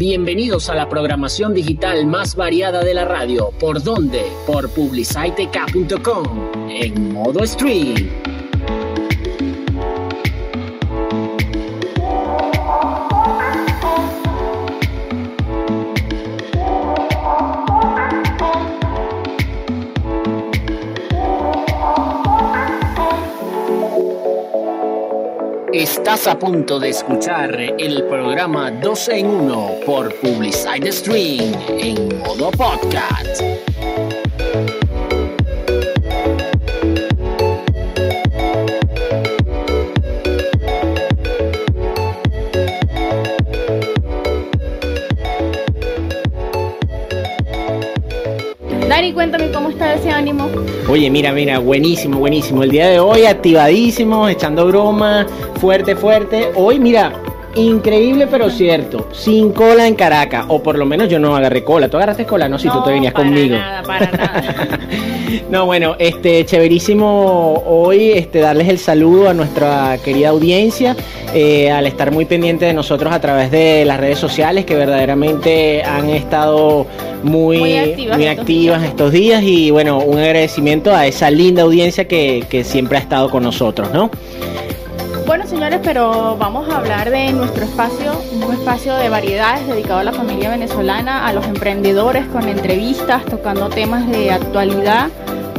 Bienvenidos a la programación digital más variada de la radio. ¿Por dónde? Por publicitek.com en modo stream. Estás a punto de escuchar el programa 12 en 1 por Publicide Stream en modo podcast. Dani, cuéntame cómo está ese ánimo. Oye, mira, mira, buenísimo, buenísimo. El día de hoy activadísimo, echando broma, fuerte, fuerte. Hoy, mira, increíble pero cierto, sin cola en Caracas, o por lo menos yo no agarré cola. ¿Tú agarraste cola? No, si tú te venías para conmigo. Nada, para nada. No, bueno, este, chéverísimo hoy este, darles el saludo a nuestra querida audiencia, eh, al estar muy pendiente de nosotros a través de las redes sociales que verdaderamente han estado muy, Muy activas muy estos activas días. estos días y bueno, un agradecimiento a esa linda audiencia que, que siempre ha estado con nosotros, ¿no? Bueno, señores, pero vamos a hablar de nuestro espacio, un espacio de variedades dedicado a la familia venezolana, a los emprendedores, con entrevistas, tocando temas de actualidad,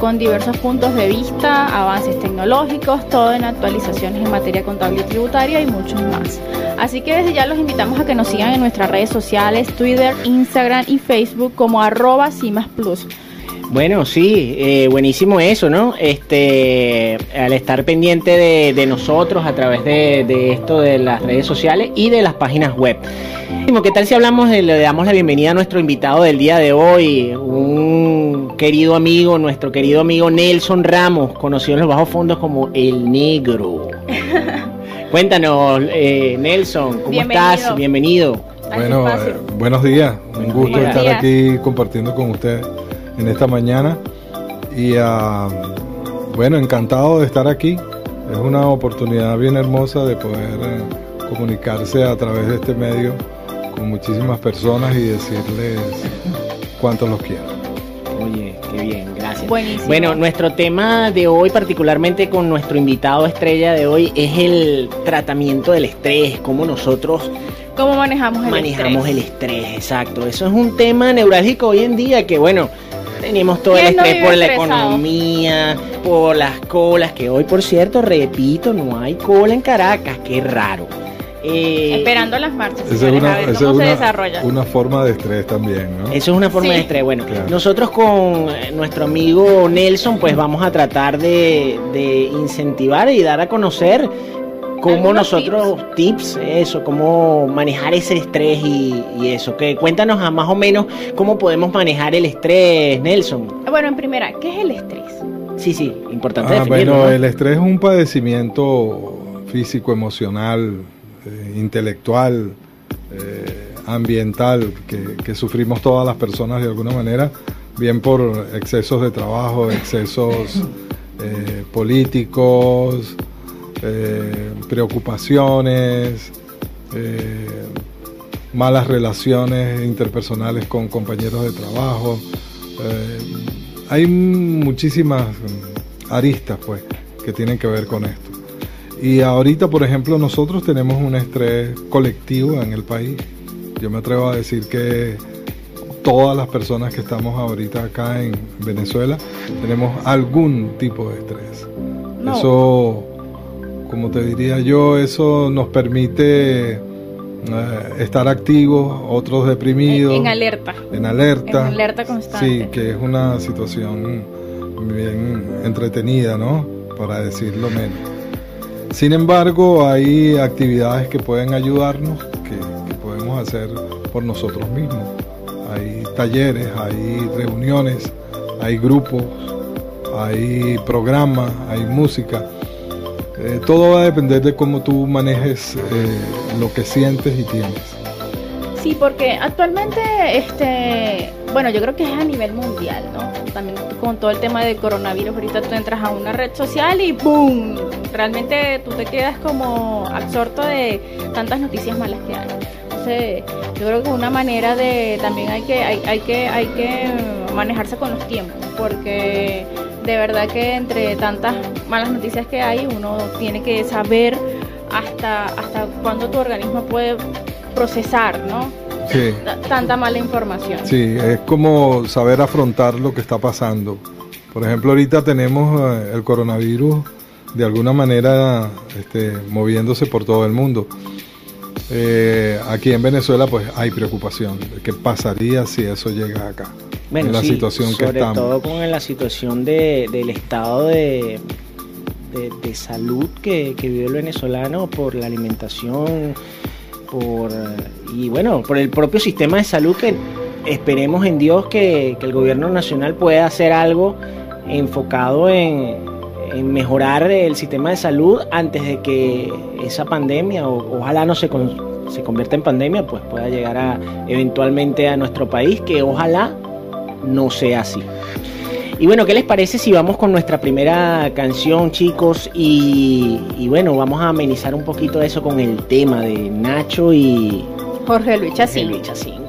con diversos puntos de vista, avances tecnológicos, todo en actualizaciones en materia contable y tributaria y muchos más. Así que desde ya los invitamos a que nos sigan en nuestras redes sociales, Twitter, Instagram y Facebook como arroba Cimas. Bueno, sí, eh, buenísimo eso, ¿no? Este, al estar pendiente de, de nosotros a través de, de esto de las redes sociales y de las páginas web. ¿Qué tal si hablamos, de- le damos la bienvenida a nuestro invitado del día de hoy, un querido amigo, nuestro querido amigo Nelson Ramos, conocido en los bajos fondos como El Negro. Cuéntanos, eh, Nelson, ¿cómo Bienvenido. estás? Bienvenido. Bueno, eh, buenos días. Un gusto estar aquí compartiendo con ustedes en esta mañana. Y ah, bueno, encantado de estar aquí. Es una oportunidad bien hermosa de poder eh, comunicarse a través de este medio con muchísimas personas y decirles cuánto los quiero. Oye, qué bien, gracias. Buenísimo. Bueno, nuestro tema de hoy, particularmente con nuestro invitado estrella de hoy, es el tratamiento del estrés, cómo nosotros ¿Cómo manejamos el manejamos estrés? el estrés, exacto. Eso es un tema neurálgico hoy en día que, bueno, tenemos todo el ¿Quién no estrés por la estresado? economía, por las colas, que hoy, por cierto, repito, no hay cola en Caracas, qué raro. Eh, Esperando las marchas, Esa es a una, ver cómo es se una- desarrolla. una forma de estrés también, ¿no? Eso es una forma Sí. de estrés. Bueno, Claro. nosotros con eh, nuestro amigo Nelson, pues vamos a tratar de, de incentivar y dar a conocer cómo Algunos nosotros, tips. eso, cómo manejar ese estrés y, y eso. Que cuéntanos a más o menos cómo podemos manejar el estrés, Nelson. Bueno, en primera, ¿qué es el estrés? Sí, sí, importante Ah, bueno, ¿no? el estrés es un padecimiento físico, emocional, eh, intelectual, eh, ambiental que, que sufrimos todas las personas de alguna manera, bien por excesos de trabajo, excesos eh, políticos, eh, preocupaciones, eh, malas relaciones interpersonales con compañeros de trabajo. eh, hay muchísimas aristas pues que tienen que ver con esto. Y ahorita, por ejemplo, nosotros tenemos un estrés colectivo en el país. Yo me atrevo a decir que todas las personas que estamos ahorita acá en Venezuela tenemos algún tipo de estrés. No. Eso, como te diría yo, eso nos permite eh, estar activos, otros deprimidos. En, en alerta. En alerta. En alerta constante. Sí, que es una situación bien entretenida, ¿no? Para decirlo menos. Sin embargo, hay actividades que pueden ayudarnos, que, que podemos hacer por nosotros mismos. Hay talleres, hay reuniones, hay grupos, hay programas, hay música. Eh, todo va a depender de cómo tú manejes eh, lo que sientes y tienes. Sí, porque actualmente, este, bueno, yo creo que es a nivel mundial, ¿no? También con todo el tema del coronavirus, ahorita tú entras a una red social y ¡boom! Realmente tú te quedas como absorto de tantas noticias malas que hay. Entonces, yo creo que una manera de también hay que hay, hay que hay que manejarse con los tiempos, porque de verdad que entre tantas malas noticias que hay, uno tiene que saber hasta hasta cuándo tu organismo puede procesar, ¿no? Sí. Tanta mala información. Sí, es como saber afrontar lo que está pasando. Por ejemplo, ahorita tenemos eh, el coronavirus de alguna manera este, moviéndose por todo el mundo. Eh, aquí en Venezuela pues hay preocupación. ¿Qué pasaría si eso llega acá? Bueno, en la sí, situación que sobre estamos. todo con la situación de, del estado de, de, de salud que, que vive el venezolano por la alimentación, por y bueno, por el propio sistema de salud que esperemos en Dios que, que el gobierno nacional pueda hacer algo enfocado en, en mejorar el sistema de salud antes de que esa pandemia, o, ojalá no se, con- se convierta en pandemia, pues pueda llegar a, eventualmente a nuestro país, que ojalá no sea así. Y bueno, ¿qué les parece si vamos con nuestra primera canción, chicos? Y, y bueno, vamos a amenizar un poquito eso con el tema de Nacho y Jorge Luis Chacín. Luis Chacín.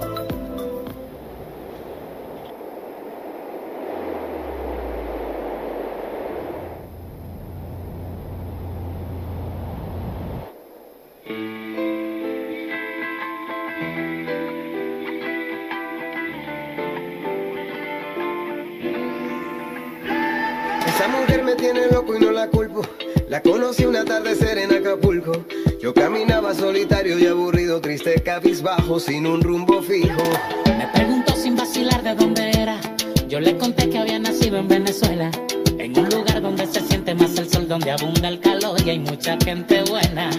Solitario y aburrido, triste, cabizbajo, sin un rumbo fijo. Me preguntó sin vacilar de dónde era. Yo le conté que había nacido en Venezuela, en un lugar donde se siente más el sol, donde abunda el calor y hay mucha gente buena.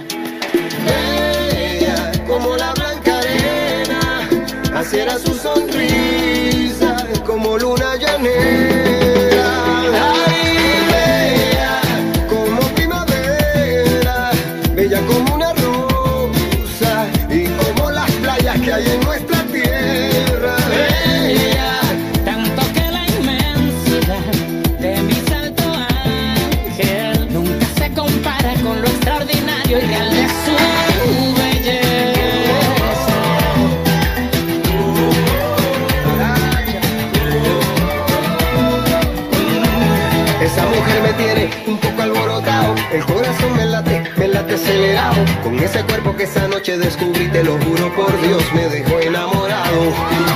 Bella como la blanca arena, así era su sonrisa, como luna el corazón me late, me late acelerado. Con ese cuerpo que esa noche descubrí, te lo juro por Dios, me dejó enamorado.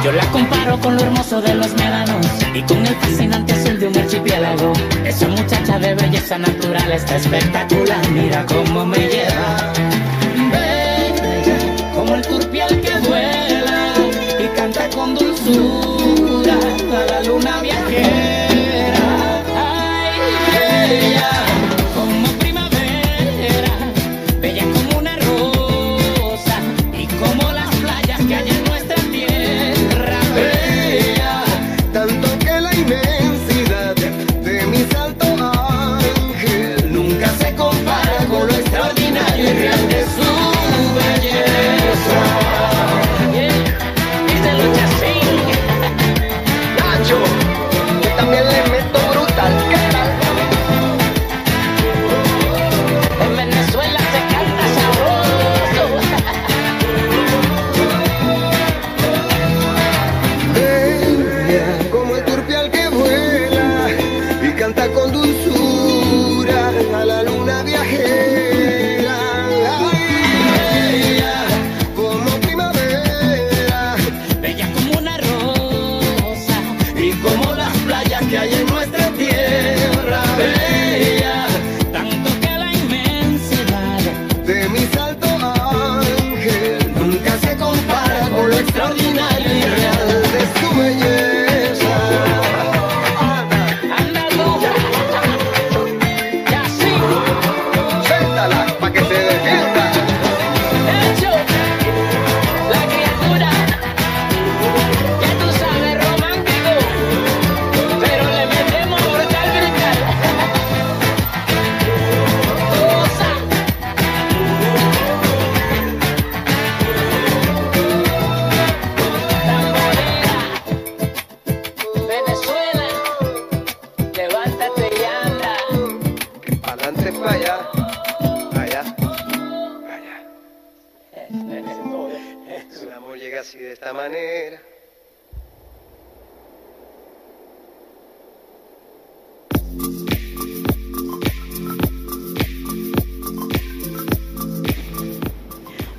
Yo la comparo con lo hermoso de los médanos y con el fascinante azul de un archipiélago. Esa muchacha de belleza natural está espectacular, mira cómo me lleva. Bella, como el turpial que vuela y canta con dulzura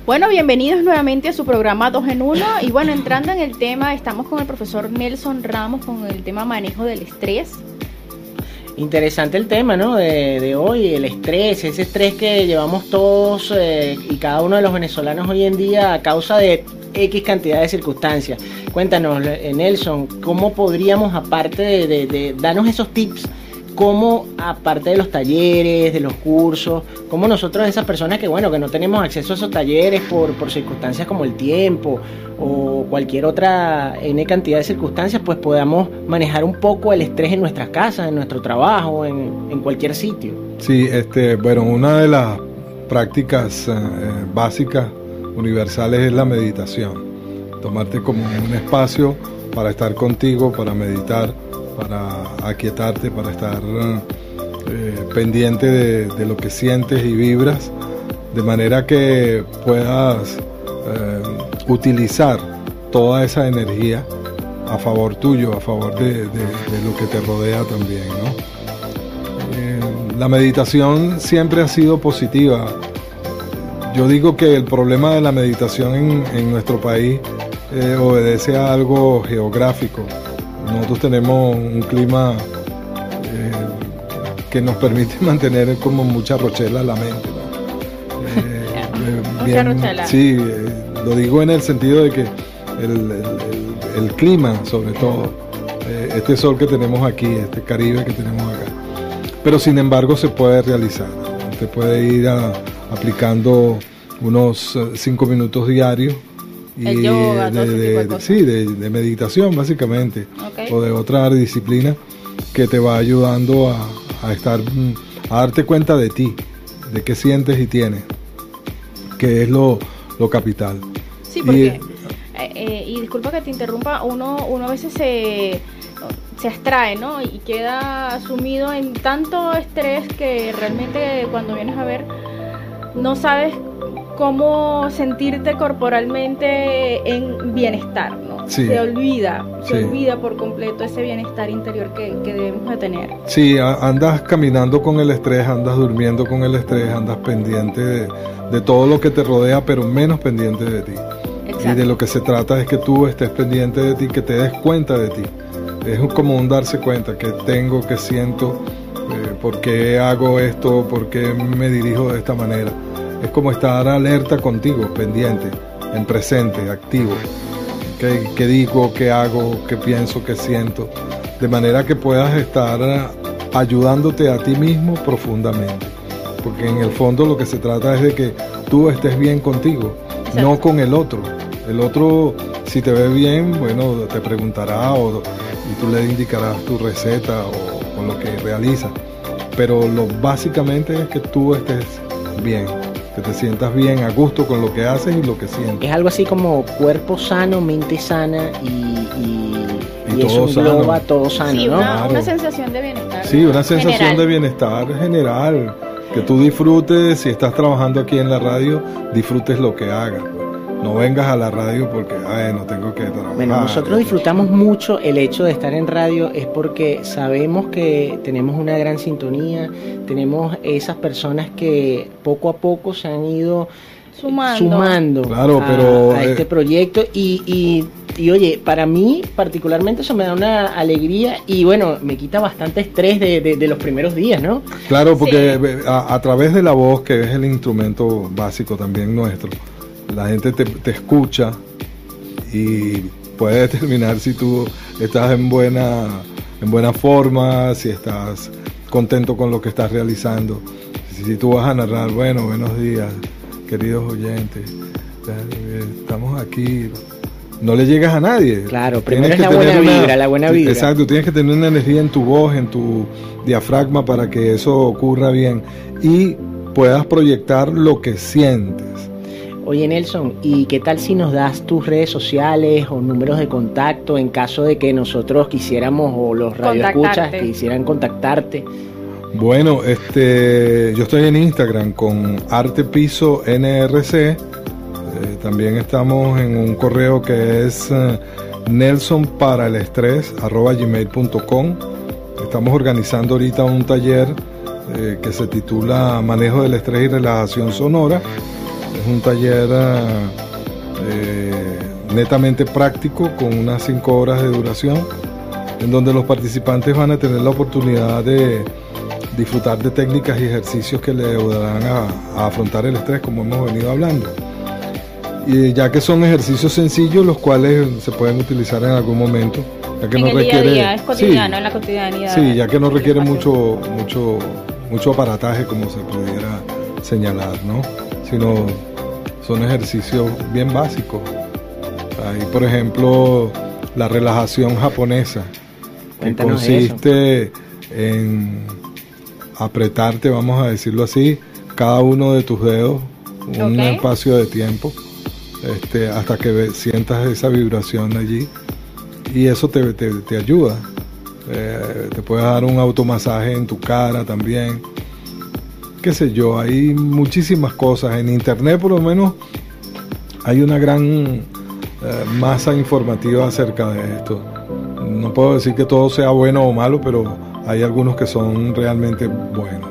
Bueno, bienvenidos nuevamente a su programa 2 en 1 y bueno, entrando en el tema, estamos con el profesor Nelson Ramos con el tema manejo del estrés. Interesante el tema, ¿no? De, hoy, el estrés, ese estrés que llevamos todos eh, y cada uno de los venezolanos hoy en día a causa de X cantidad de circunstancias. Cuéntanos, eh, Nelson, ¿cómo podríamos, aparte de, de- de darnos esos tips, cómo, aparte de los talleres, de los cursos, cómo nosotros, esas personas que, bueno, que no tenemos acceso a esos talleres por, por circunstancias como el tiempo o cualquier otra N cantidad de circunstancias, pues podamos manejar un poco el estrés en nuestras casas, en nuestro trabajo, en, en cualquier sitio. Sí, este, bueno, una de las prácticas eh, básicas universales es la meditación. Tomarte como un espacio para estar contigo, para meditar, para aquietarte, para estar eh, pendiente de, lo que sientes y vibras, de manera que puedas eh, utilizar toda esa energía a favor tuyo, a favor de, lo que te rodea también. Eh, la meditación siempre ha sido positiva. Yo digo que el problema de la meditación en, nuestro país obedece a algo geográfico. Nosotros tenemos un clima eh, que nos permite mantener como mucha rochela la mente. ¿no? Eh, eh, Mucha rochela. Sí, eh, lo digo en el sentido de que el, el- el- el clima, sobre todo, este sol que tenemos aquí, este Caribe que tenemos acá, pero sin embargo se puede realizar. Usted puede ir a- aplicando unos eh, cinco minutos diarios El yoga, todo ese tipo de cosas. sí, de, de meditación básicamente o de otra disciplina que te va ayudando a, a estar mm, a darte cuenta de ti, de qué sientes y tienes, que es lo, lo capital. Sí, Y- porque, eh, eh, y disculpa que te interrumpa, uno, uno a veces se, se abstrae, ¿no? Y queda sumido en tanto estrés que realmente cuando vienes a ver no sabes cómo sentirte corporalmente en bienestar, ¿no? Sí. Se olvida, se Sí. olvida por completo ese bienestar interior que, que debemos de tener. Sí, andas caminando con el estrés, andas durmiendo con el estrés, andas pendiente de, de todo lo que te rodea, pero menos pendiente de ti. Y de lo que se trata es que tú estés pendiente de ti, que te des cuenta de ti. Es como un darse cuenta que tengo, que siento, eh, por qué hago esto, por qué me dirijo de esta manera. Es como estar alerta contigo, pendiente, en presente, activo. ¿Qué, qué digo, qué hago, qué pienso, qué siento? De manera que puedas estar eh, ayudándote a ti mismo profundamente. Porque en el fondo lo que se trata es de que tú estés bien contigo, Exacto. no con el otro. El otro, si te ve bien, bueno, te preguntará o, y tú le indicarás tu receta o, o lo que realiza. Pero lo básicamente es que tú estés bien, que te sientas bien, a gusto con lo que haces y lo que sientes. Es algo así como cuerpo sano, mente sana y, y, Y y eso todo sano. todo sano, sí, ¿no? una, Claro. una sensación de bienestar. Sí, una sensación general. de bienestar general. Que tú disfrutes, si estás trabajando aquí en la radio, disfrutes lo que hagas. No vengas a la radio porque, ay, no tengo que trabajar. Bueno, nosotros disfrutamos mucho el hecho de estar en radio es porque sabemos que tenemos una gran sintonía, tenemos esas personas que poco a poco se han ido Sumando. sumando Claro, a, pero, a eh, este proyecto y, y, y, oye, para mí particularmente eso me da una alegría y bueno, me quita bastante estrés de, de- de los primeros días, ¿no? Claro, porque eh, a, a través de la voz, que es el instrumento básico también nuestro, la gente te, te escucha y puede determinar si tú estás en buena, en buena forma, si estás contento con lo que estás realizando. Si tú vas a narrar, bueno, buenos días, queridos oyentes, estamos aquí. No le llegas a nadie. Claro, Tienes primero es que la buena vibra, la buena vibra. Exacto, tienes que tener una energía en tu voz, en tu diafragma para que eso ocurra bien y puedas proyectar lo que sientes. Oye Nelson, ¿y qué tal si nos das tus redes sociales o números de contacto en caso de que nosotros quisiéramos o los radioescuchas quisieran contactarte? Bueno, este, yo estoy en Instagram con Arte Piso NRC, eh, también estamos en un correo que es eh, nelsonparalestrés.gmail.com Estamos organizando ahorita un taller eh, que se titula Manejo del estrés y relajación sonora. Es un taller eh, netamente práctico con unas 5 horas de duración en donde los participantes van a tener la oportunidad de disfrutar de técnicas y ejercicios que le ayudarán a, a afrontar el estrés como hemos venido hablando. Y ya que son ejercicios sencillos los cuales se pueden utilizar en algún momento, ya que en no el requiere día a día, es cotidiano, Sí. en la cotidianidad. Sí, ya que no requiere mucho, mucho, mucho aparataje como se pudiera señalar, ¿no? Sino son ejercicios bien básicos. Hay, por ejemplo, la relajación japonesa, que Cuéntanos de consiste en apretarte, vamos a decirlo así, cada uno de tus dedos, un espacio de tiempo, este, hasta que sientas esa vibración allí y eso te, te- te ayuda. Eh, te puedes dar un automasaje en tu cara también. Qué sé yo, hay muchísimas cosas. En internet por lo menos hay una gran eh, masa informativa acerca de esto. No puedo decir que todo sea bueno o malo, pero hay algunos que son realmente buenos.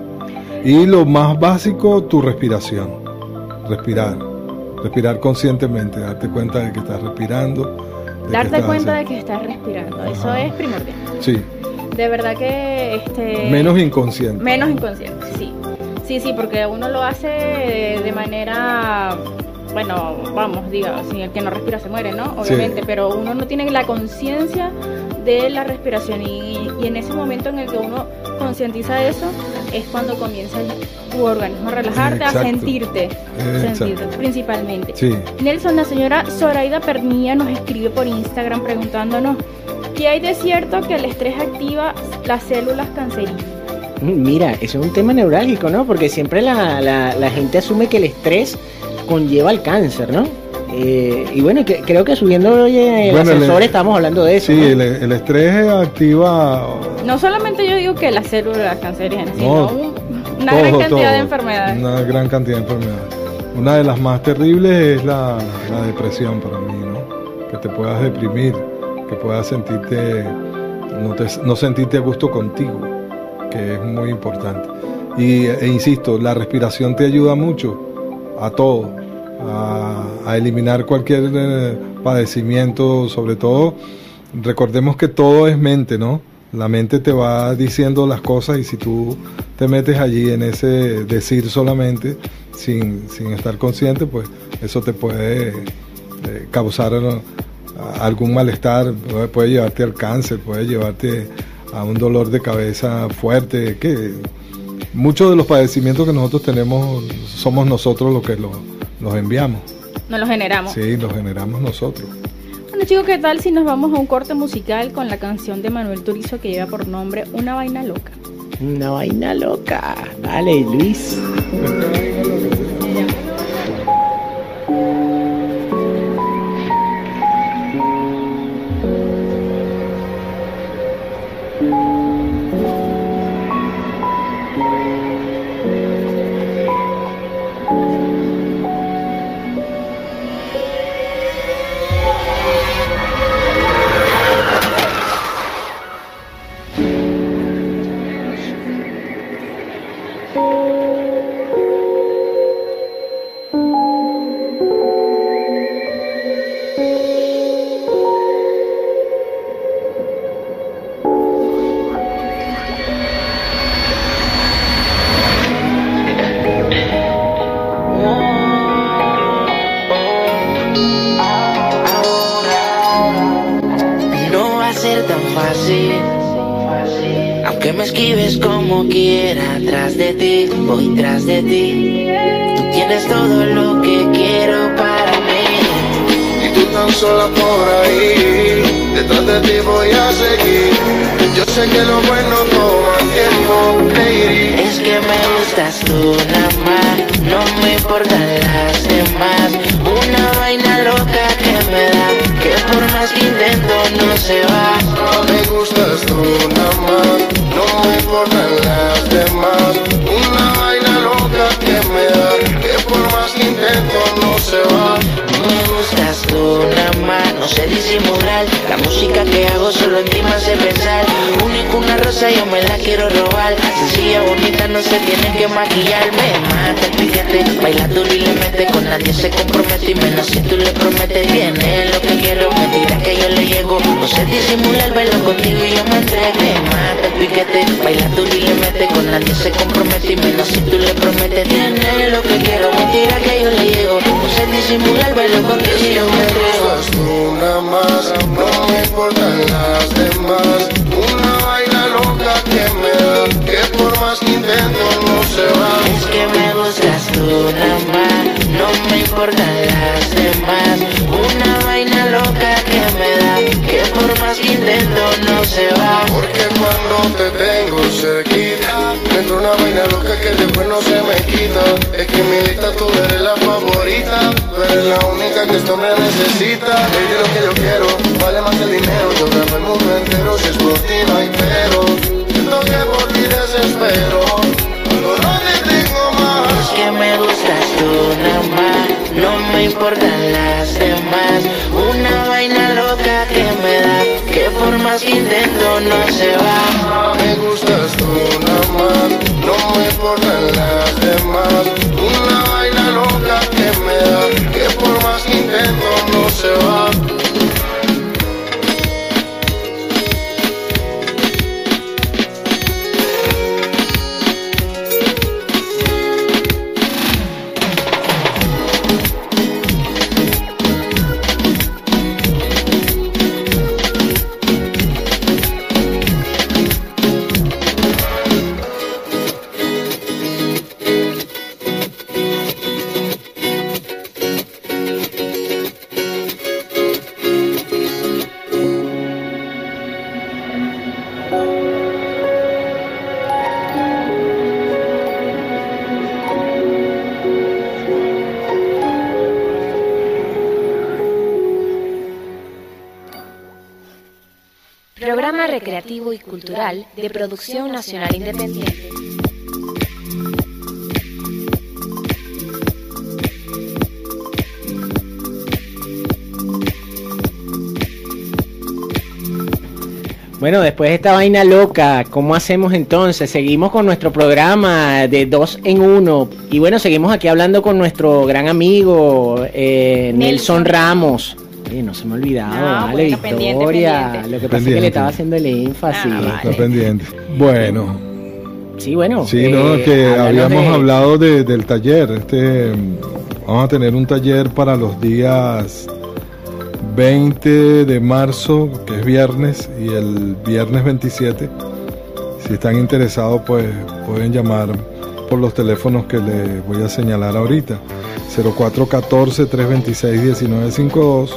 Y lo más básico, tu respiración. Respirar. Respirar conscientemente, darte cuenta de que estás respirando. Darte estás cuenta de que estás respirando, eso es primordial. Sí, De verdad que este menos inconsciente. menos inconsciente, sí. Sí, sí, porque uno lo hace de manera bueno, vamos, diga, si el que no respira se muere, ¿no? Obviamente, pero uno no tiene la conciencia de la respiración y, y en ese momento en el que uno concientiza eso es cuando comienza tu organismo a relajarte, a sentirte, Exacto. sentirte principalmente. Sí, Nelson, la señora Zoraida Pernilla nos escribe por Instagram preguntándonos ¿qué hay de cierto que el estrés activa las células cancerígenas? Mira, eso es un tema neurálgico, ¿no? Porque siempre la, la- la gente asume que el estrés conlleva el cáncer, ¿no? Eh, y bueno, que- creo que subiendo hoy el Bueno, el- ascensor estamos hablando de eso. sí, ¿no? el, el estrés activa No solamente yo digo que las células cancerígenas, No, sino un- una todo, gran cantidad todo. de enfermedades. Una gran cantidad de enfermedades. Una de las más terribles es la, la depresión para mí, ¿no? Que te puedas deprimir, que puedas sentirte, no, te- no sentirte a gusto contigo, que es muy importante. Y, e insisto, la respiración te ayuda mucho a todo, a, eliminar cualquier eh, padecimiento, sobre todo, recordemos que todo es mente, ¿no? La mente te va diciendo las cosas y si tú te metes allí en ese decir solamente, sin, sin estar consciente, pues eso te puede eh, causar eh, algún malestar, puede llevarte al cáncer, puede llevarte a un dolor de cabeza fuerte, que muchos de los padecimientos que nosotros tenemos somos nosotros los que los, los enviamos, No lo generamos. sí, los generamos nosotros. Bueno chicos, ¿qué tal si nos vamos a un corte musical con la canción de Manuel Turizo que lleva por nombre Una vaina loca? Una vaina loca. Dale, Luis. No llego. No sé disimular, bailo contigo y yo me entrego. Me mata el piquete, baila duro y le mete. Con nadie se compromete y menos si tú le prometes. Tiene lo que quiero, me tira que yo le llego. No sé disimular, bailo contigo y yo me entrego. Tú una más, no me importan las demás. Una vaina loca que me da, que por más que intento no se va. Es que me gustas tú nada más, no me importan las más intento no se va. Porque cuando te tengo cerquita, me entra una vaina loca que después no se me quita. Es que en mi lista tú eres la favorita, tú eres la única que esto me necesita. Baby, lo que yo quiero, vale más que el dinero. Yo grabo el mundo entero, si es por ti no hay pero. Siento que por ti desespero, cuando no te tengo más. Es que me gustas tú nada más, no me importan las demás. Por más que intento no se va. Me gustas tú nada más, no me importan las demás. Recreativo y cultural de producción nacional independiente. Bueno, después de esta vaina loca, ¿cómo hacemos entonces? Seguimos con nuestro programa de dos en uno. Y bueno, seguimos aquí hablando con nuestro gran amigo eh, Nelson Nelson. Ramos. Oye, no se me ha olvidado, No, vale, bueno, pendiente, Victoria. pendiente. Lo que pasa es que Pendiente. le estaba haciendo el énfasis. Ah, vale. Está pendiente. Bueno, Sí, bueno. sí, no, eh, que háblanos habíamos de- hablado de- del taller. Este, vamos a tener un taller para los días 20 de marzo, que es viernes, y el viernes 27. Si están interesados, pues pueden llamar por los teléfonos que les voy a señalar ahorita. 0414-326-1952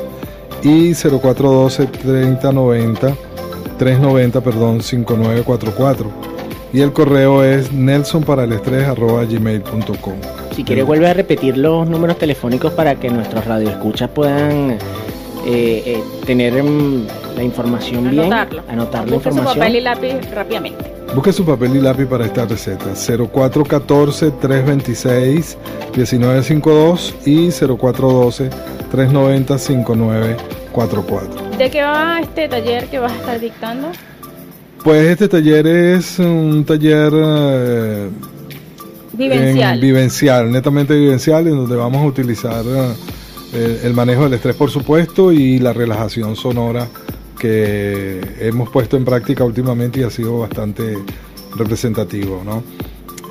y 0412-3090, 390, perdón, 5944. Y el correo es nelsonparalestrés.gmail.com. Si quiere, vuelve a repetir los números telefónicos para que nuestros radioescuchas puedan eh, eh, tener mm, la información bien. Anotarlo. Anotar la Busque su papel y lápiz rápidamente. Busque su papel y lápiz para esta receta. 0414-326-1952 y 0412-390-5944. ¿De qué va este taller que vas a estar dictando? Pues este taller es un taller eh, Vivencial. en- vivencial, netamente vivencial, en donde vamos a utilizar eh, el, manejo del estrés, por supuesto, y la relajación sonora que hemos puesto en práctica últimamente y ha sido bastante representativo, ¿no?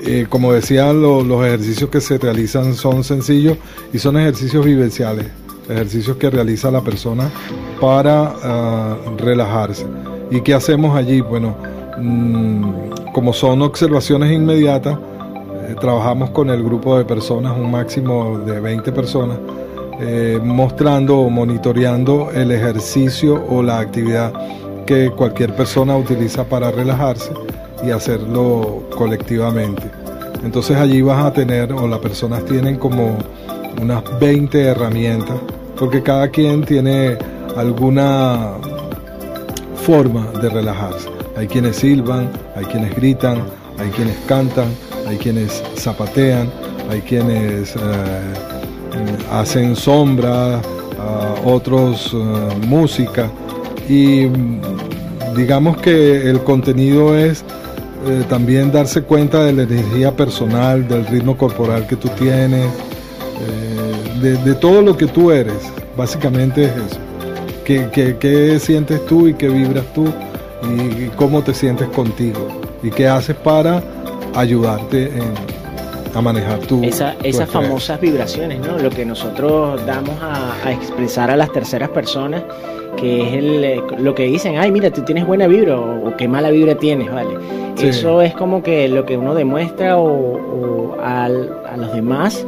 Eh, como decía, lo- los ejercicios que se realizan son sencillos y son ejercicios vivenciales, ejercicios que realiza la persona para ah, relajarse. ¿Y qué hacemos allí? Bueno, mm, como son observaciones inmediatas, eh, trabajamos con el grupo de personas, un máximo de 20 personas, eh, mostrando o monitoreando el ejercicio o la actividad que cualquier persona utiliza para relajarse y hacerlo colectivamente. Entonces allí vas a tener, o las personas tienen como unas 20 herramientas, porque cada quien tiene alguna forma de relajarse. Hay quienes silban, hay quienes gritan, hay quienes cantan, hay quienes zapatean, hay quienes eh, hacen sombras, a otros eh, música y mm, digamos que el contenido es eh, también darse cuenta de la energía personal, del ritmo corporal que tú tienes, eh, de, todo lo que tú eres. Básicamente es eso. ¿Qué, qué- qué sientes tú y qué vibras tú y, cómo te sientes contigo y qué haces para ayudarte en- a manejar tu, Esa- esas famosas vibraciones, ¿no? Lo que nosotros damos a, a expresar a las terceras personas, que es el, eh, lo que dicen, ay, mira, tú tienes buena vibra o, o qué mala vibra tienes, ¿vale? Sí. Eso es como que lo que uno demuestra o, o al- a los demás.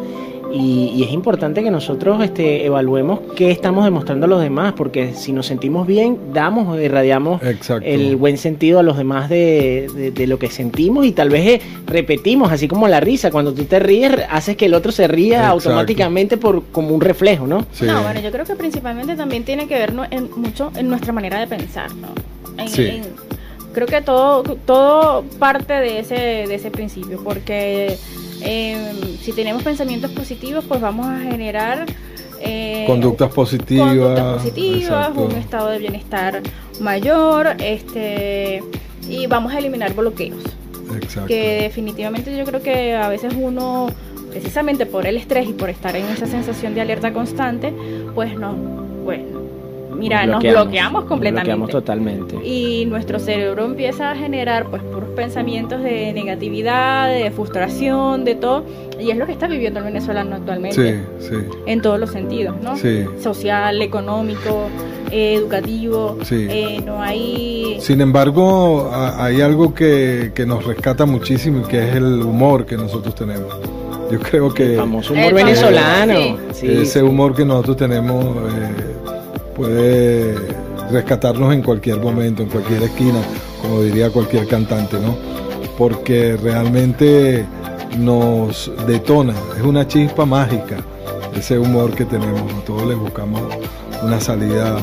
Y, y es importante que nosotros este, evaluemos qué estamos demostrando a los demás, porque si nos sentimos bien, damos o irradiamos Exacto. el buen sentido a los demás de, de- de lo que sentimos y tal vez eh, repetimos, así como la risa, cuando tú te ríes, haces que el otro se ría Exacto. automáticamente por como un reflejo, ¿no? Sí. No, bueno, yo creo que principalmente también tiene que ver ¿no? en, mucho en nuestra manera de pensar, ¿no? En- Sí. en- creo que todo, todo parte de ese, de ese principio, porque eh, si tenemos pensamientos positivos, pues vamos a generar eh, Conductas positivas. conductas positivas, exacto. un estado de bienestar mayor, este y vamos a eliminar bloqueos Exacto. que definitivamente yo creo que a veces uno, precisamente por el estrés y por estar en esa sensación de alerta constante, pues no, bueno, mira, nos bloqueamos, completamente. Nos bloqueamos totalmente. y nuestro cerebro empieza a generar pues puros pensamientos de negatividad, de frustración, de todo, y es lo que está viviendo el venezolano actualmente, Sí, sí, en todos los sentidos, ¿no? sí. Social, económico, eh, educativo, Sí. eh, no hay... Sin embargo, a- hay algo que, que nos rescata muchísimo y que es el humor que nosotros tenemos. Yo creo que El famoso humor El venezolano. sí. Sí, ese sí. humor que nosotros tenemos eh, puede rescatarnos en cualquier momento, en cualquier esquina, como diría cualquier cantante, ¿no? Porque realmente nos detona, es una chispa mágica ese humor que tenemos. A todos les buscamos una salida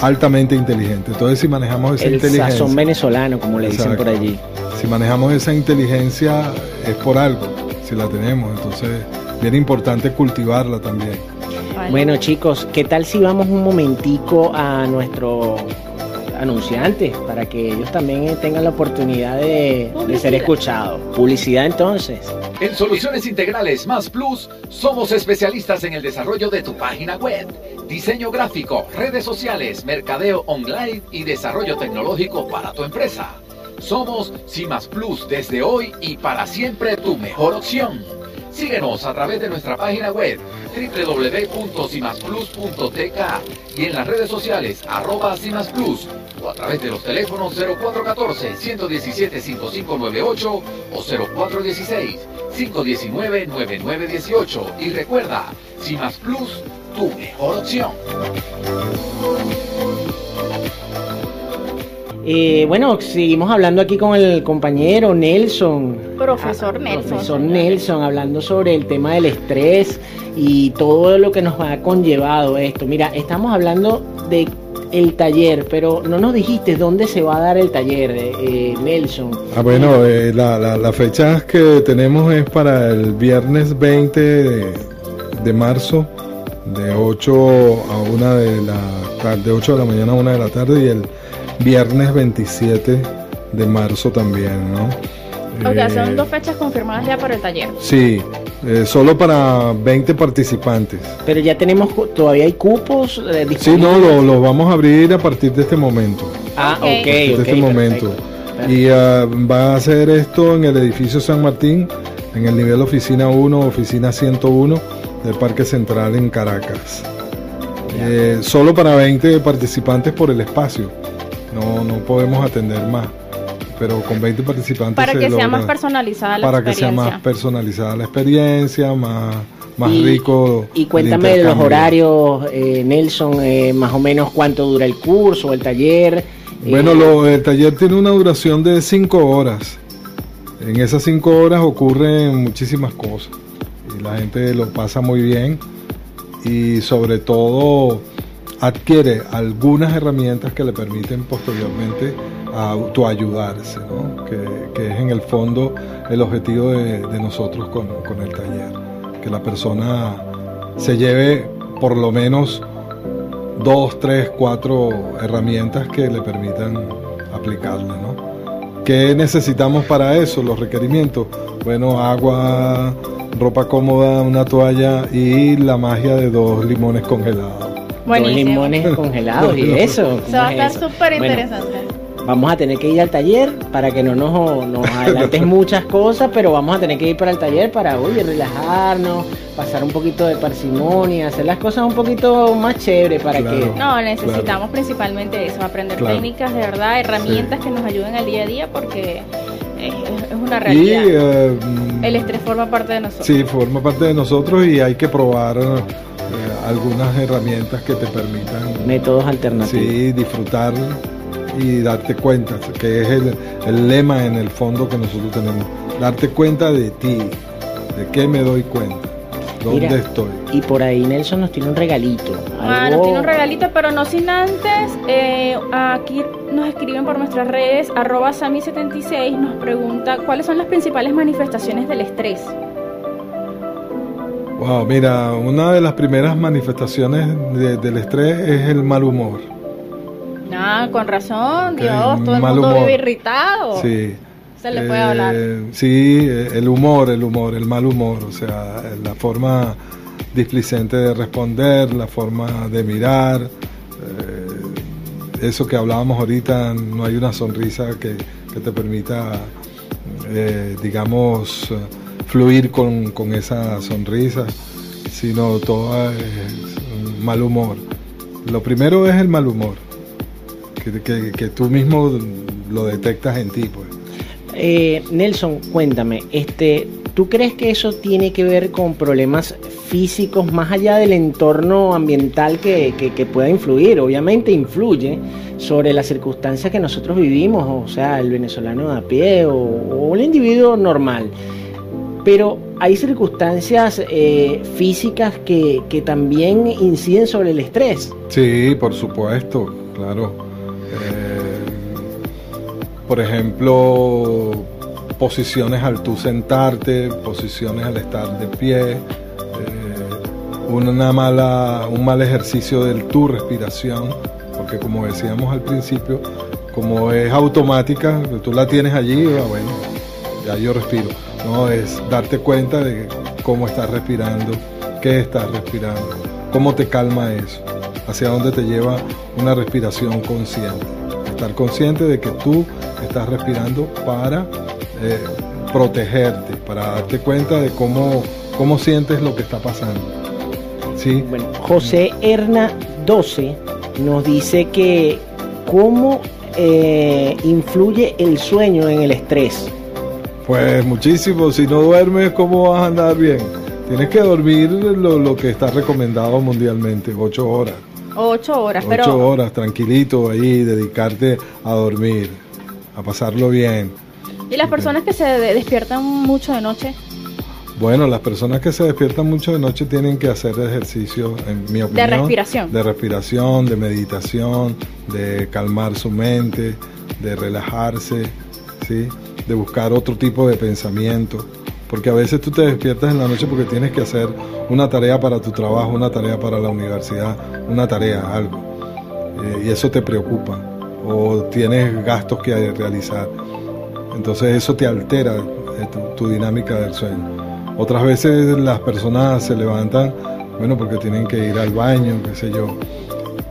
altamente inteligente. Entonces, si manejamos esa El inteligencia, sazón venezolano, como le dicen por allí. si manejamos esa inteligencia es por algo, si la tenemos. Entonces, bien importante cultivarla también. Bueno chicos, ¿qué tal si vamos un momentico a nuestro anunciantes para que ellos también eh, tengan la oportunidad de, de ser escuchados? Publicidad entonces. En Soluciones Integrales Más Plus somos especialistas en el desarrollo de tu página web, diseño gráfico, redes sociales, mercadeo online y desarrollo tecnológico para tu empresa. Somos Cimas Plus desde hoy y para siempre tu mejor opción. Síguenos a través de nuestra página web www.cimasplus.tk y en las redes sociales arroba Cimasplus o a través de los teléfonos 0414-117-5598 o 0416-519-9918 y recuerda, Cimas Plus, tu mejor opción. Eh, bueno, seguimos hablando aquí con el compañero Nelson. Profesor Ah, Nelson, Profesor. Nelson, hablando sobre el tema del estrés y todo lo que nos ha conllevado esto. Mira, estamos hablando de el taller, pero no nos dijiste dónde se va a dar el taller, eh, eh, Nelson. Ah, bueno, eh, la, la, la fecha que tenemos es para el viernes 20 de, de marzo, de 8 a 1 de la tarde, de 8 de la mañana a 1 de la tarde y el viernes 27 de marzo también, ¿no? O sea, Eh, son dos fechas confirmadas ya para el taller. Sí, eh, solo para 20 participantes. Pero ya tenemos, todavía hay cupos eh, Sí, no, disponibles. lo, vamos a abrir a partir de este momento. Ah, Ok. ok, de ok, este momento. perfecto. Y ah, va a hacer esto en el edificio San Martín, en el nivel oficina 1, oficina 101 del Parque Central en Caracas. Eh, solo para 20 participantes por el espacio. No, no podemos atender más. Pero con 20 participantes Para se que sea más personalizada la para que sea experiencia. más personalizada la experiencia, más, más Y- rico. Y el cuéntame de los horarios, eh, Nelson, eh, más o menos cuánto dura el curso, el taller. Bueno, eh, lo, el taller tiene una duración de 5 horas. En esas 5 horas ocurren muchísimas cosas. Y la gente lo pasa muy bien. Y sobre todo adquiere algunas herramientas que le permiten posteriormente autoayudarse, ¿no? que, que es en el fondo el objetivo de, nosotros con, con el taller. Que la persona se lleve por lo menos dos, tres, cuatro herramientas que le permitan aplicarla, ¿no? ¿Qué necesitamos para eso? Los requerimientos. Bueno, agua, ropa cómoda, una toalla y la magia de dos limones congelados. Dos Buenísimo. limones congelados y eso. Se va a ¿cómo estar súper Bueno, interesante. Vamos a tener que ir al taller para que no nos, nos adelantes muchas cosas, pero vamos a tener que ir para el taller para, oye, relajarnos, pasar un poquito de parsimonia, hacer las cosas un poquito más chévere para Claro. que... No, necesitamos principalmente eso, aprender Claro. técnicas de verdad, herramientas que nos ayuden al día a día porque es, una Y realidad. eh, El estrés forma parte de nosotros. sí, forma parte de nosotros y hay que probar algunas herramientas que te permitan Métodos alternativos. sí, disfrutar y darte cuenta, que es el, el lema en el fondo que nosotros tenemos. Darte cuenta de ti, de qué me doy cuenta, dónde Mira. estoy. Y por ahí Nelson nos tiene un regalito. Ah, algo- nos tiene un regalito, pero no sin antes. eh, aquí nos escriben por nuestras redes, arroba Sami76 nos pregunta cuáles son las principales manifestaciones del estrés. Wow, mira, una de las primeras manifestaciones de- del estrés es el mal humor. Ah, con razón, Dios, todo el mundo humor. vive irritado. Sí. Se le puede Eh, hablar. Sí, eh, el humor, el humor, el mal humor, o sea, la forma displicente de responder, la forma de mirar, eh, eso que hablábamos ahorita, no hay una sonrisa que, que te permita, eh, digamos, fluir con, con esa sonrisa, sino todo es mal humor. Lo primero es el mal humor, que, que- tú mismo lo detectas en ti, pues. Eh, Nelson, cuéntame, este, ¿tú crees que eso tiene que ver con problemas físicos más allá del entorno ambiental que, que- que pueda influir? Obviamente influye sobre las circunstancias que nosotros vivimos, o sea, el venezolano de a pie o, o el individuo normal. Pero hay circunstancias eh, físicas que, también inciden sobre el estrés. Sí, por supuesto, claro. Eh, por ejemplo, posiciones al tú sentarte, posiciones al estar de pie, eh, una mala, un mal ejercicio de tu respiración, porque como decíamos al principio, como es automática, tú la tienes allí, ah, bueno, ya yo respiro. No, es darte cuenta de cómo estás respirando, qué estás respirando, cómo te calma eso, hacia dónde te lleva una respiración consciente. Estar consciente de que tú estás respirando para eh, protegerte, para darte cuenta de cómo, cómo sientes lo que está pasando. ¿Sí? Bueno, José Erna 12 nos dice que cómo eh, influye el sueño en el estrés. Pues muchísimo, si no duermes, ¿cómo vas a andar bien? Tienes que dormir lo, lo que está recomendado mundialmente, ocho horas. Ocho horas, Ocho pero horas, tranquilito ahí, dedicarte a dormir, a pasarlo bien. ¿y las personas que se de- despiertan mucho de noche? Bueno, las personas que se despiertan mucho de noche tienen que hacer ejercicio, en mi opinión. respiración. De respiración, de meditación, de calmar su mente, de relajarse, ¿sí? De buscar otro tipo de pensamiento. Porque a veces tú te despiertas en la noche porque tienes que hacer una tarea para tu trabajo, una tarea para la universidad, una tarea, algo. Eh, y eso te preocupa. O tienes gastos que realizar. Entonces eso te altera eh, tu, tu dinámica del sueño. Otras veces las personas se levantan, bueno, porque tienen que ir al baño, qué sé yo.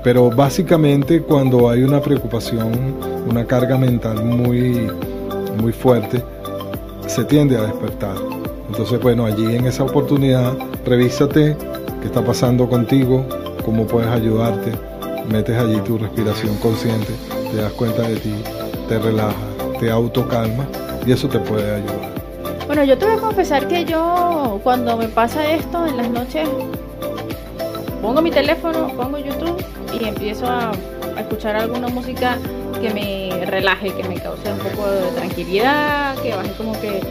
Pero básicamente cuando hay una preocupación, una carga mental muy, muy fuerte, se tiende a despertar. Entonces, bueno, allí en esa oportunidad, revísate qué está pasando contigo, cómo puedes ayudarte, metes allí tu respiración consciente, te das cuenta de ti, te relajas, te autocalma y eso te puede ayudar. Bueno, yo te voy a confesar que yo cuando me pasa esto en las noches pongo mi teléfono, pongo YouTube y empiezo a escuchar alguna música que me relaje, que me cause un poco de tranquilidad, que baje como que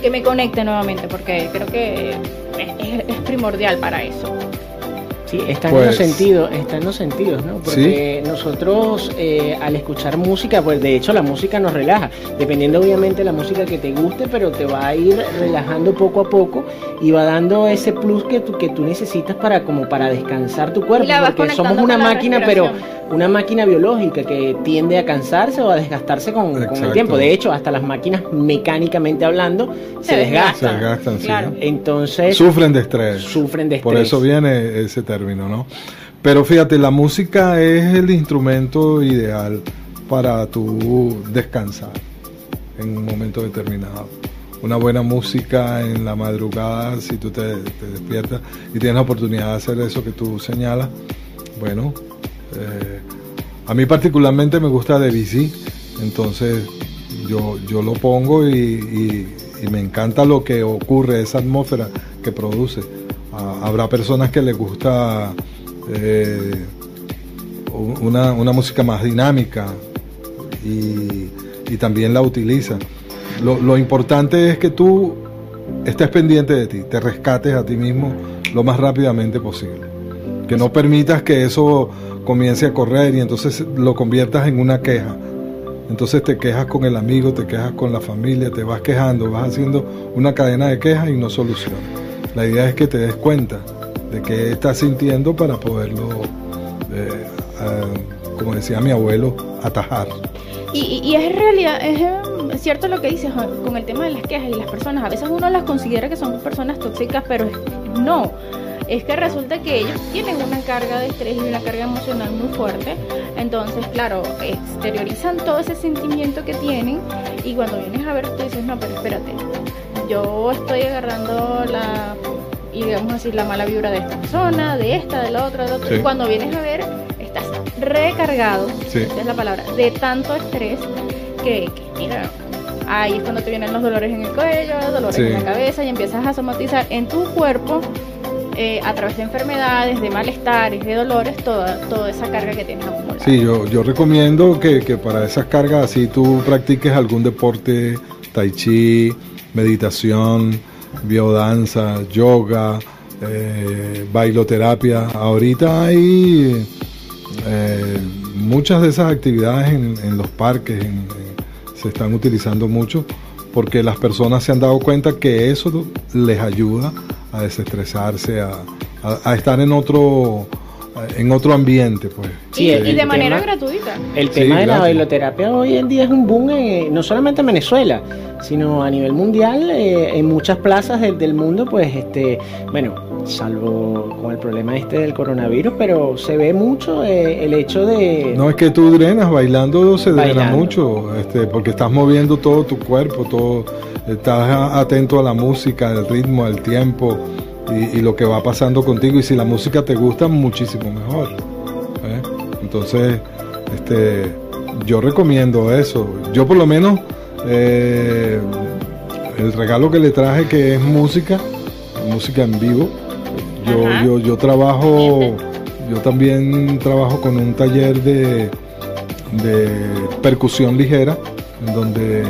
que me conecte nuevamente, porque creo que es, primordial para eso. Sí, está en Pues- los sentidos, está en los sentidos, ¿no? Porque nosotros eh, al escuchar música, pues de hecho la música nos relaja, dependiendo obviamente de la música que te guste, pero te va a ir relajando poco a poco y va dando ese plus que tú, que tú necesitas para como para descansar tu cuerpo, porque somos una máquina, pero una máquina biológica que tiende a cansarse o a desgastarse con, con el tiempo. De hecho, hasta las máquinas mecánicamente hablando se, Se desgastan. Se desgastan, sí. Claro. Entonces Sufren de estrés. sufren de Por estrés. eso viene ese ¿no? Pero fíjate, la música es el instrumento ideal para tu descansar en un momento determinado. Una buena música en la madrugada, si tú te, despiertas y tienes la oportunidad de hacer eso que tú señalas, bueno, eh, a mí particularmente me gusta Debussy, entonces yo, yo lo pongo y me encanta lo que ocurre, esa atmósfera que produce. Ah, habrá personas que les gusta eh, una, una música más dinámica y, y también la utilizan. Lo, lo importante es que tú estés pendiente de ti, te rescates a ti mismo lo más rápidamente posible. Que no permitas que eso comience a correr y entonces lo conviertas en una queja. Entonces te quejas con el amigo, te quejas con la familia, te vas quejando, vas haciendo una cadena de quejas y no solucionas. La idea es que te des cuenta de qué estás sintiendo para poderlo, eh, ah, como decía mi abuelo, atajar. Y, y- es realidad, es cierto lo que dices con el tema de las quejas y las personas. A veces uno las considera que son personas tóxicas, pero no. Es que resulta que ellos tienen una carga de estrés y una carga emocional muy fuerte. Entonces, claro, exteriorizan todo ese sentimiento que tienen. Y cuando vienes a ver, tú dices, no, pero espérate. Yo estoy agarrando la, y digamos así, la mala vibra de esta persona, de esta, de la otra, de la otra. Sí. Y cuando vienes a ver, estás recargado Sí. esa es la palabra, de tanto estrés que, que, mira, ahí es cuando te vienen los dolores en el cuello, dolores Sí. en la cabeza y empiezas a somatizar en tu cuerpo eh, a través de enfermedades, de malestares, de dolores, toda, toda esa carga que tienes acumulada. Sí, yo, yo recomiendo que, que para esas cargas así tú practiques algún deporte, tai chi, meditación, biodanza, yoga, eh, bailoterapia. Ahorita hay eh, muchas de esas actividades en, los parques se están utilizando mucho porque las personas se han dado cuenta que eso les ayuda a desestresarse, a- a estar en otro en otro ambiente, pues. Sí, y, de manera tema- gratuita. El Sí, tema de la bailoterapia hoy en día es un boom, eh, no solamente en Venezuela, sino a nivel mundial, eh, en muchas plazas del, del mundo, pues, este, bueno, salvo con el problema este del coronavirus, pero se ve mucho eh, el hecho de... No es que tú drenas, bailando se drena mucho, este, porque estás moviendo todo tu cuerpo, todo, estás atento a la música, al ritmo, al tiempo y, y lo que va pasando contigo. Y si la música te gusta, muchísimo mejor. ¿eh? Entonces, este, yo recomiendo eso. Yo por lo menos eh, el regalo que le traje que es música, música en vivo. Yo, Ajá. yo, yo trabajo, yo también trabajo con un taller de, de percusión ligera, en donde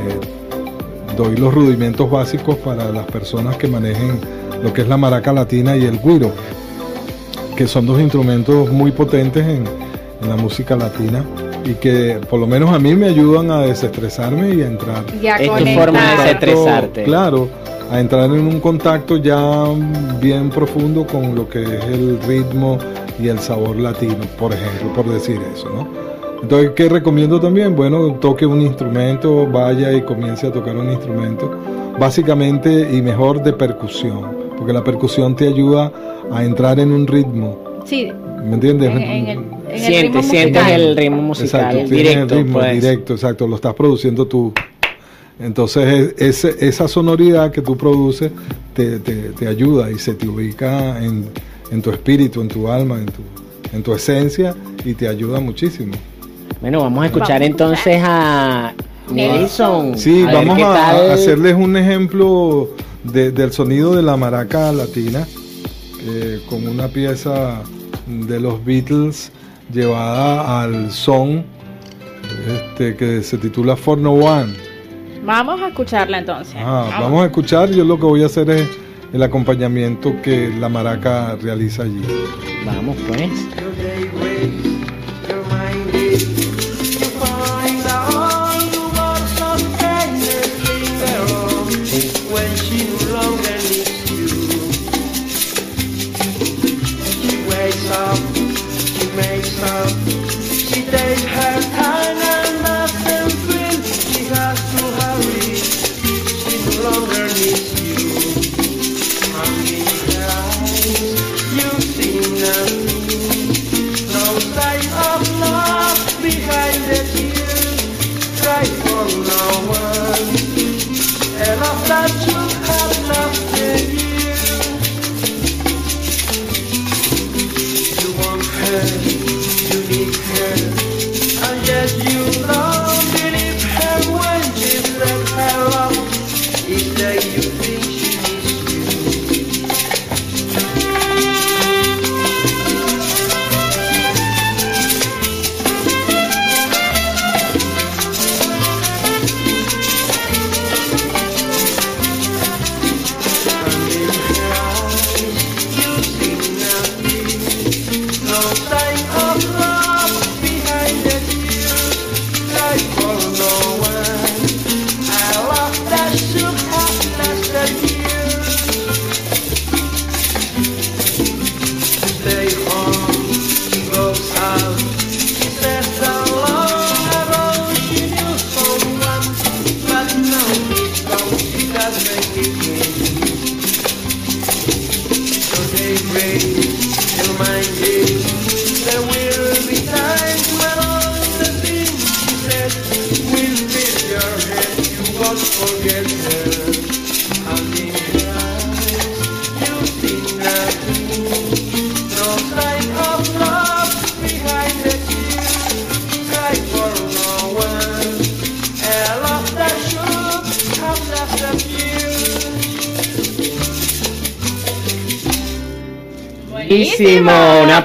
doy los rudimentos básicos para las personas que manejen lo que es la maraca latina y el guiro, que son dos instrumentos muy potentes en, en la música latina y que por lo menos a mí me ayudan a desestresarme y a entrar Ya Es tu forma de desestresarte. Claro, a entrar en un contacto ya bien profundo con lo que es el ritmo y el sabor latino, por ejemplo, por decir eso, ¿no? Entonces, ¿qué recomiendo también? Bueno, toque un instrumento, vaya y comience a tocar un instrumento, básicamente y mejor de percusión, porque la percusión te ayuda a entrar en un ritmo, Sí, ¿me entiendes? en, en el, en el Sientes, ritmo sientes musical. el ritmo musical Exacto, tienes directo, el ritmo pues. directo, exacto, lo estás produciendo tú. Entonces, es- ese- esa sonoridad que tú produces te, te- te ayuda y se te ubica en, en tu espíritu, en tu alma, en tu, en tu esencia y te ayuda muchísimo. Bueno, vamos a escuchar entonces a Nelson. Sí, a vamos a hacerles un ejemplo de- del sonido de la maraca latina eh, con una pieza de los Beatles llevada al son este, que se titula For No One. Vamos a escucharla entonces. Ah, vamos a escuchar, yo lo que voy a hacer es el acompañamiento que la maraca realiza allí. Vamos pues.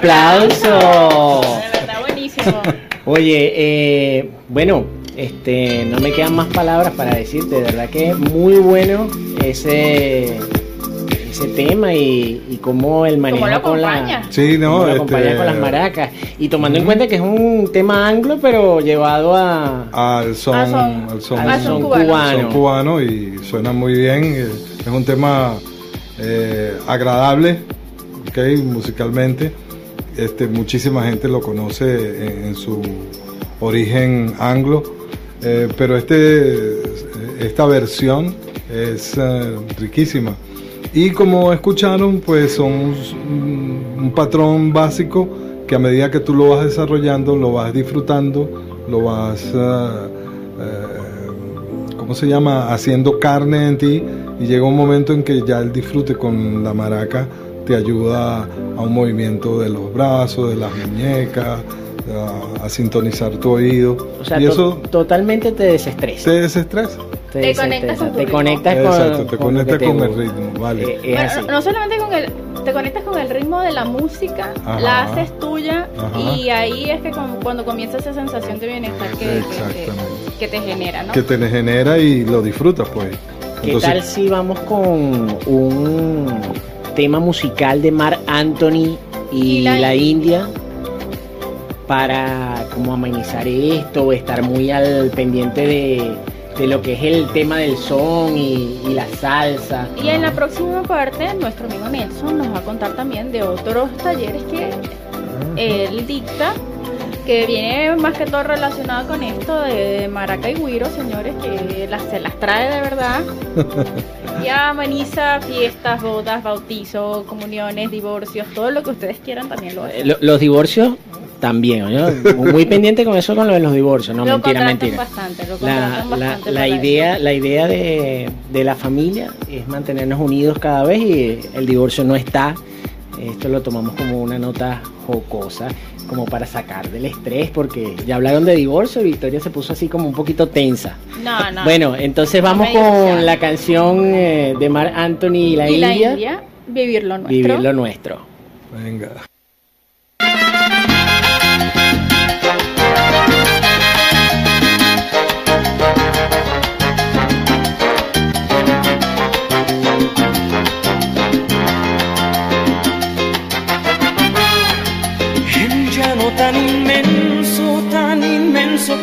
Aplauso. De verdad, buenísimo. Oye, eh, bueno, este, no me quedan más palabras para decirte, de verdad que muy bueno ese, ese tema y, y cómo el manejo lo con la, acompaña? Sí, no, cómo lo acompaña este- con las maracas y tomando en cuenta que es un tema anglo pero llevado a Al son, Al son- al son, al son cubano. son cubano y suena muy bien. eh, Es un tema eh, agradable, ok, musicalmente. Este, muchísima gente lo conoce en, su origen anglo, eh, pero este, esta versión es eh, riquísima. Y como escucharon, pues son un, patrón básico que a medida que tú lo vas desarrollando, lo vas disfrutando, lo vas, eh, ¿cómo se llama?, haciendo carne en ti y llega un momento en que ya el disfrute con la maraca te ayuda a un movimiento de los brazos, de las muñecas, a, a sintonizar tu oído. o sea y to- eso totalmente te desestresa te desestresa. te, Te conectas con tu te ritmo. conectas con, Exacto, te con conectas te con el ritmo, vale. Eh, es Bueno, así. no, solamente con el, te conectas con el ritmo de la música, Ajá. la haces tuya Ajá. y ahí es que con- cuando comienza esa sensación de bienestar que, que- que, Exactamente. que te genera, ¿no? que te genera y lo disfrutas, pues. ¿Qué tal si vamos con un tema musical de Mar Anthony y, Y la, la India para como amenizar esto estar muy al pendiente de, de lo que es el tema del son y, y la salsa? Y en la próxima parte, nuestro amigo Nelson nos va a contar también de otros talleres que él dicta, que viene más que todo relacionado con esto de maraca y guiro, señores, que las, se las trae de verdad. Y ameniza fiestas, bodas, bautizos, comuniones, divorcios, todo lo que ustedes quieran también lo Eh, hacen. lo- los divorcios también, ¿no? muy pendiente con eso con lo de los divorcios, no lo mentira, mentira. bastante, lo La, idea, eso. la idea de, de la familia es mantenernos unidos cada vez y el divorcio no está. Esto lo tomamos como una nota jocosa, como para sacar del estrés, porque ya hablaron de divorcio y Victoria se puso así como un poquito tensa. No, no. Bueno, entonces vamos con la canción eh, de Mar Anthony y la y la India, India, vivir lo nuestro. Vivir lo nuestro. Venga.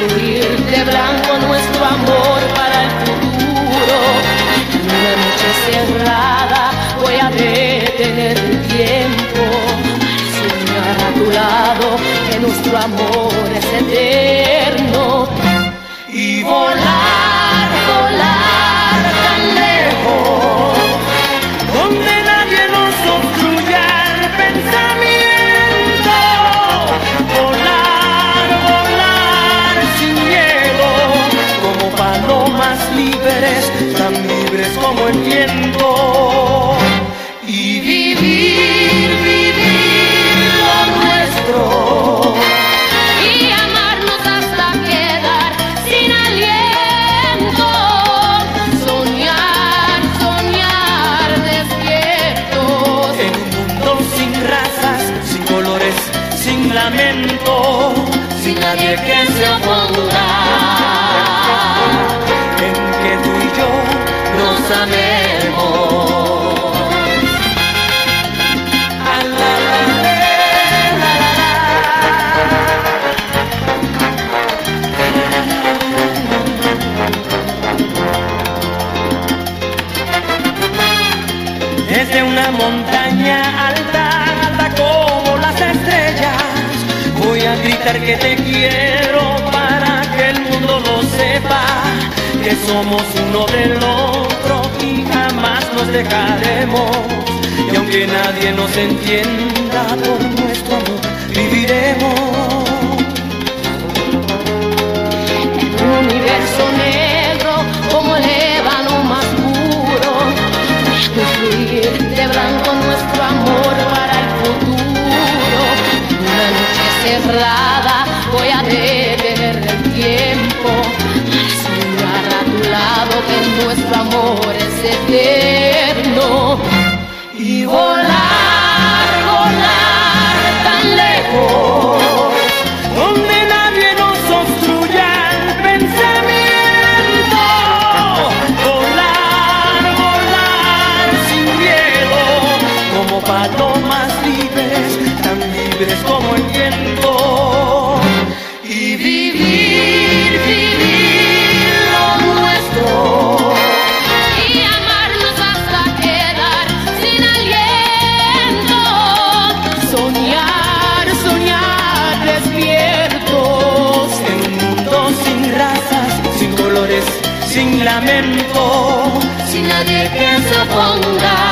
de blanco nuestro amor para el futuro. Una noche cerrada voy a detener el tiempo. Para soñar a tu lado que nuestro amor es eterno. Y volar tan libres como el viento. Y vivir, vivir lo nuestro. y amarnos hasta quedar sin aliento. Soñar, soñar despiertos. En un mundo sin razas, sin colores, sin lamento, sin nadie que que te quiero para que el mundo lo sepa, que somos uno del otro y jamás nos dejaremos. Y aunque nadie nos entienda por nuestro amor, viviremos. En un universo negro como el ébano más puro. De blanco nuestro amor para el futuro. Una noche cerrada nuestro amor es eterno. Que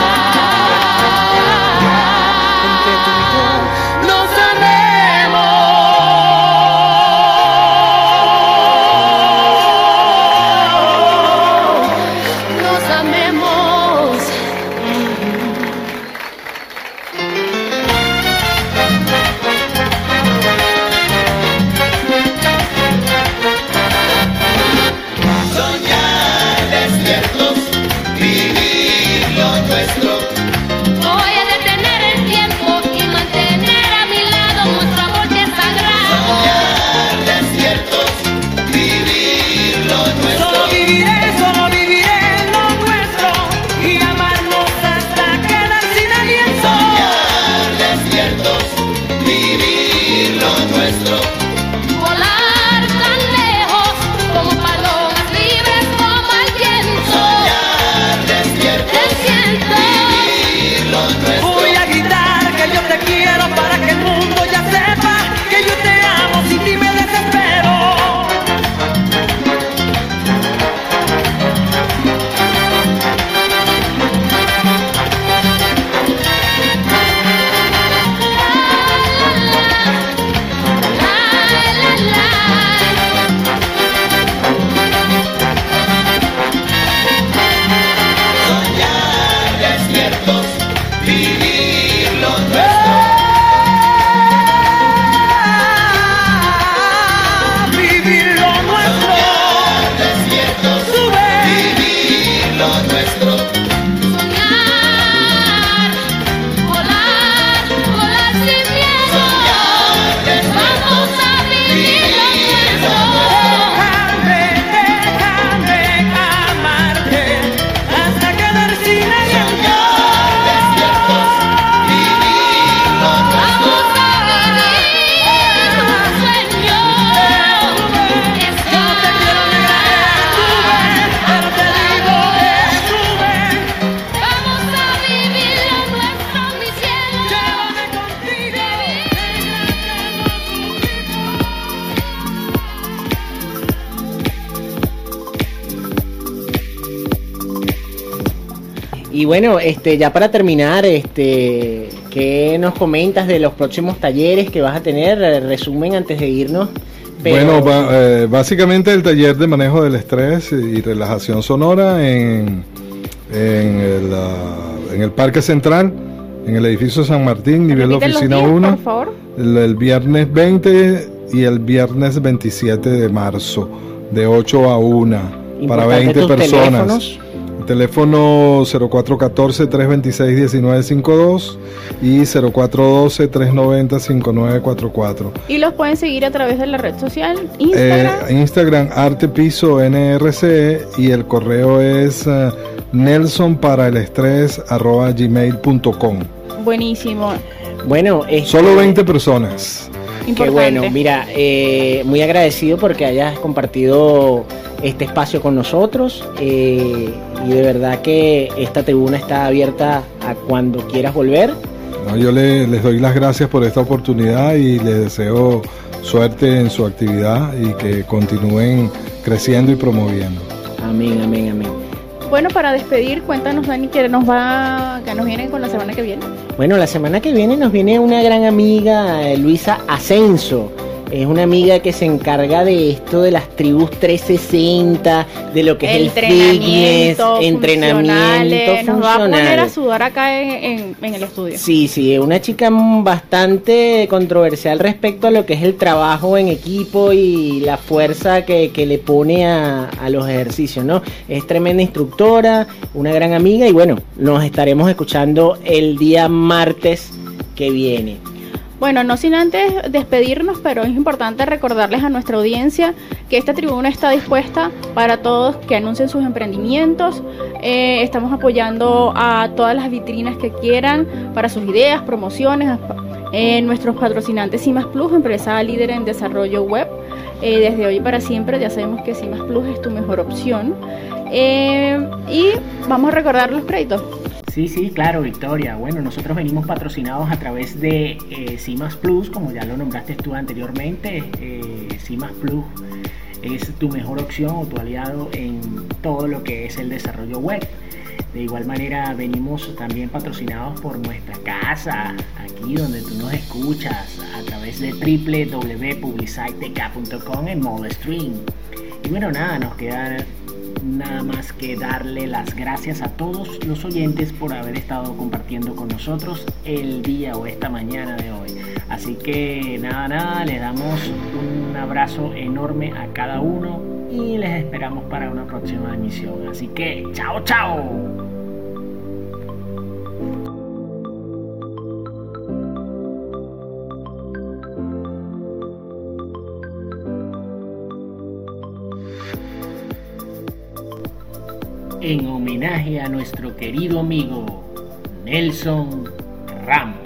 bueno, este, ya para terminar, este, ¿qué nos comentas de los próximos talleres que vas a tener? Resumen antes de irnos. Pero- Bueno, ba- eh, básicamente el taller de manejo del estrés y relajación sonora en, en, el, ah, en el Parque Central, en el edificio San Martín, nivel de oficina días, 1, Por favor. el, el viernes 20 y el viernes 27 de marzo, de 8 a 1, para Importante 20 tus personas. teléfonos. El teléfono 0414-326-1952 y 0412-390-5944. Y los pueden seguir a través de la red social Eh, Instagram. Instagram Arte Piso NRC y el correo es eh, Nelson para el estrés arroba gmail.com. Buenísimo. Bueno, este- Solo 20 personas. Qué bueno, mira, eh, muy agradecido porque hayas compartido este espacio con nosotros eh, y de verdad que esta tribuna está abierta a cuando quieras volver. No, yo le- les doy las gracias por esta oportunidad y les deseo suerte en su actividad y que continúen creciendo y promoviendo. Amén, amén, amén. Bueno, para despedir, cuéntanos, Dani, que nos va, que nos viene con la semana que viene. Bueno, la semana que viene nos viene una gran amiga, eh, Luisa Ascenso. Es una amiga que se encarga de esto de las tribus 360, de lo que es el fitness, entrenamiento funcionales. Nos va a poner a funcional. sudar acá en, en- en el estudio. Sí, sí, es una chica bastante controversial respecto a lo que es el trabajo en equipo y la fuerza que, que le pone a, a los ejercicios, ¿no? Es tremenda instructora, una gran amiga y bueno, nos estaremos escuchando el día martes que viene. Bueno, no sin antes despedirnos, pero es importante recordarles a nuestra audiencia que esta tribuna está dispuesta para todos que anuncien sus emprendimientos. Eh, estamos apoyando a todas las vitrinas que quieran para sus ideas, promociones. Eh, nuestros patrocinantes CIMAS Plus, empresa líder en desarrollo web. Eh, desde hoy para siempre ya sabemos que CIMAS Plus es tu mejor opción. Eh, y vamos a recordar los créditos. Sí, sí, claro, Victoria. Bueno, nosotros venimos patrocinados a través de eh, CIMAS Plus, como ya lo nombraste tú anteriormente. Eh, CIMAS Plus es tu mejor opción o tu aliado en todo lo que es el desarrollo web. De igual manera, venimos también patrocinados por nuestra casa, aquí donde tú nos escuchas, a través de www.publicitek.com en modo stream. Y bueno, nada, nos queda nada más que darle las gracias a todos los oyentes por haber estado compartiendo con nosotros el día o esta mañana de hoy. Así que nada, nada, les damos un abrazo enorme a cada uno y les esperamos para una próxima emisión. Así que, chao, chao. en homenaje a nuestro querido amigo Nelson Ramos.